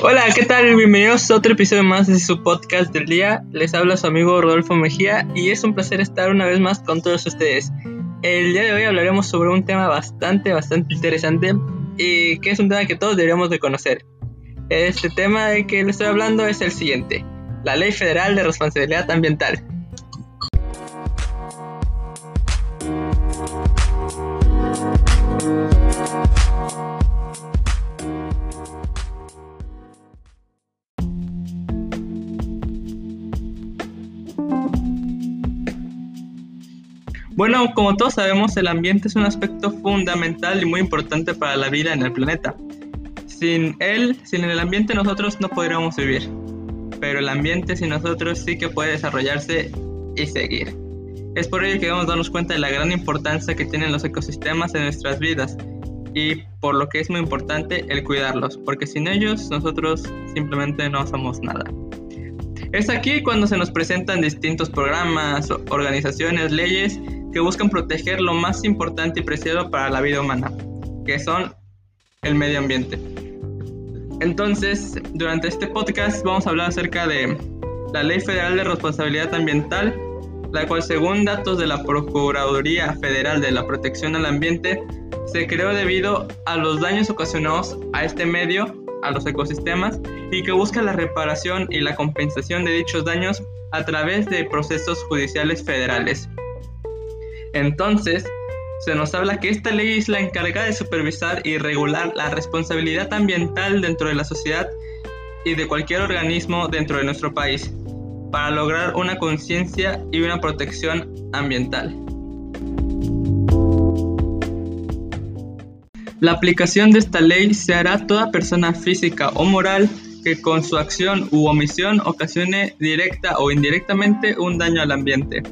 Hola, ¿qué tal? Bienvenidos a otro episodio más de su podcast del día. Les habla su amigo Rodolfo Mejía y es un placer estar una vez más con todos ustedes. El día de hoy hablaremos sobre un tema bastante, bastante interesante y que es un tema que todos deberíamos de conocer. Este tema de que les estoy hablando es el siguiente, la Ley Federal de Responsabilidad Ambiental. Bueno, como todos sabemos, el ambiente es un aspecto fundamental y muy importante para la vida en el planeta. Sin él, sin el ambiente nosotros no podríamos vivir, pero el ambiente sin nosotros sí que puede desarrollarse y seguir. Es por ello que debemos darnos cuenta de la gran importancia que tienen los ecosistemas en nuestras vidas y por lo que es muy importante el cuidarlos, porque sin ellos nosotros simplemente no somos nada. Es aquí cuando se nos presentan distintos programas, organizaciones, leyes que buscan proteger lo más importante y preciado para la vida humana, que son el medio ambiente. Entonces, durante este podcast vamos a hablar acerca de la Ley Federal de Responsabilidad Ambiental, la cual según datos de la Procuraduría Federal de la Protección al Ambiente, se creó debido a los daños ocasionados a este medio, a los ecosistemas, y que busca la reparación y la compensación de dichos daños a través de procesos judiciales federales. Entonces, se nos habla que esta ley es la encargada de supervisar y regular la responsabilidad ambiental dentro de la sociedad y de cualquier organismo dentro de nuestro país, para lograr una conciencia y una protección ambiental. La aplicación de esta ley se hará a toda persona física o moral que con su acción u omisión ocasione directa o indirectamente un daño al ambiente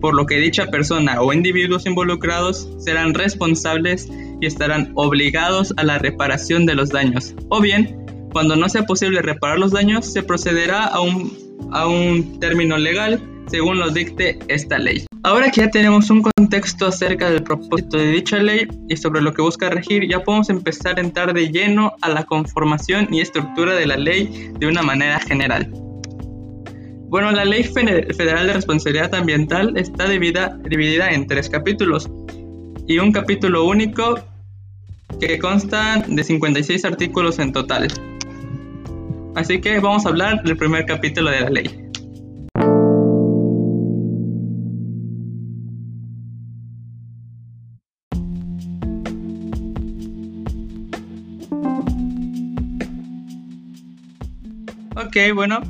por lo que dicha persona o individuos involucrados serán responsables y estarán obligados a la reparación de los daños. O bien, cuando no sea posible reparar los daños, se procederá a un, a un término legal según lo dicte esta ley. Ahora que ya tenemos un contexto acerca del propósito de dicha ley y sobre lo que busca regir, ya podemos empezar a entrar de lleno a la conformación y estructura de la ley de una manera general. Bueno, la Ley Federal de Responsabilidad Ambiental está dividida, dividida en tres capítulos y un capítulo único que consta de 56 artículos en total. Así que vamos a hablar del primer capítulo de la ley. Ok, bueno,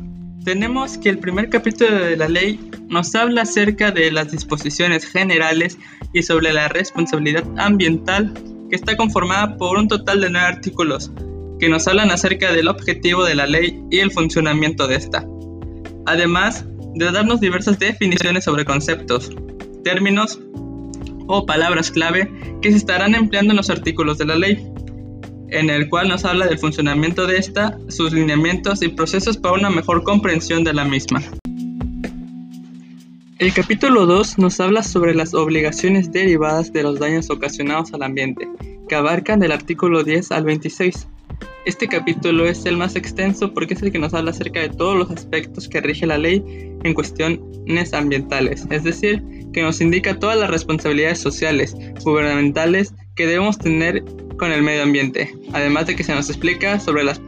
tenemos que el primer capítulo de la ley nos habla acerca de las disposiciones generales y sobre la responsabilidad ambiental que está conformada por un total de nueve artículos que nos hablan acerca del objetivo de la ley y el funcionamiento de esta. Además de darnos diversas definiciones sobre conceptos, términos o palabras clave que se estarán empleando en los artículos de la ley en el cual nos habla del funcionamiento de esta, sus lineamientos y procesos para una mejor comprensión de la misma. El capítulo 2 nos habla sobre las obligaciones derivadas de los daños ocasionados al ambiente, que abarcan del artículo 10 al 26. Este capítulo es el más extenso porque es el que nos habla acerca de todos los aspectos que rige la ley en cuestiones ambientales, es decir, que nos indica todas las responsabilidades sociales, gubernamentales que debemos tener con el medio ambiente, además de que se nos explica sobre las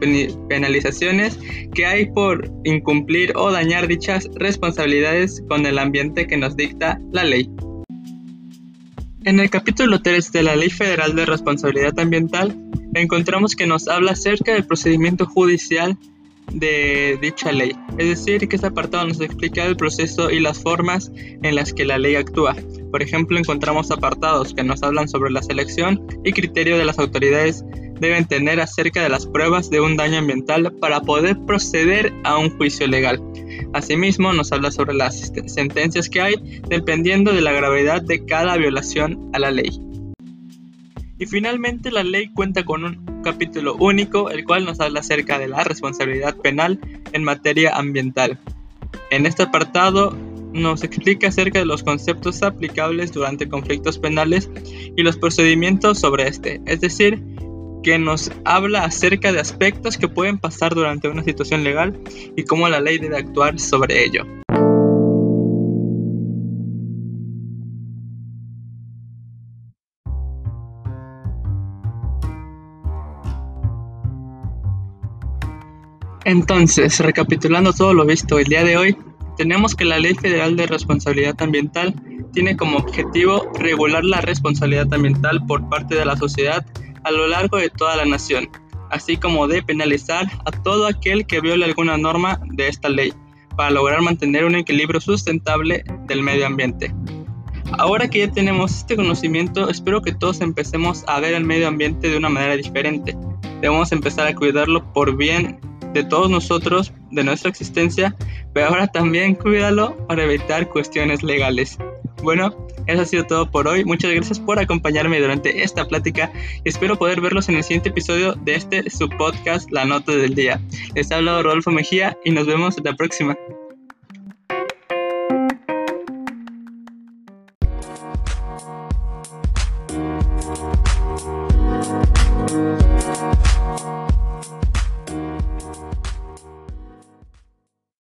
penalizaciones que hay por incumplir o dañar dichas responsabilidades con el ambiente que nos dicta la ley. En el capítulo 3 de la Ley Federal de Responsabilidad Ambiental encontramos que nos habla acerca del procedimiento judicial de dicha ley, es decir, que este apartado nos explica el proceso y las formas en las que la ley actúa. Por ejemplo, encontramos apartados que nos hablan sobre la selección y criterio de las autoridades deben tener acerca de las pruebas de un daño ambiental para poder proceder a un juicio legal. Asimismo, nos habla sobre las sentencias que hay dependiendo de la gravedad de cada violación a la ley. Y finalmente la ley cuenta con un capítulo único, el cual nos habla acerca de la responsabilidad penal en materia ambiental. En este apartado nos explica acerca de los conceptos aplicables durante conflictos penales y los procedimientos sobre este, es decir, que nos habla acerca de aspectos que pueden pasar durante una situación legal y cómo la ley debe actuar sobre ello. Entonces, recapitulando todo lo visto el día de hoy, tenemos que la Ley Federal de Responsabilidad Ambiental tiene como objetivo regular la responsabilidad ambiental por parte de la sociedad a lo largo de toda la nación, así como de penalizar a todo aquel que viole alguna norma de esta ley, para lograr mantener un equilibrio sustentable del medio ambiente. Ahora que ya tenemos este conocimiento, espero que todos empecemos a ver el medio ambiente de una manera diferente. Debemos empezar a cuidarlo por bien de todos nosotros, de nuestra existencia, pero ahora también cuídalo para evitar cuestiones legales. Bueno, eso ha sido todo por hoy. Muchas gracias por acompañarme durante esta plática. Espero poder verlos en el siguiente episodio de este su podcast La Nota del Día. Les ha hablado Rodolfo Mejía y nos vemos la próxima.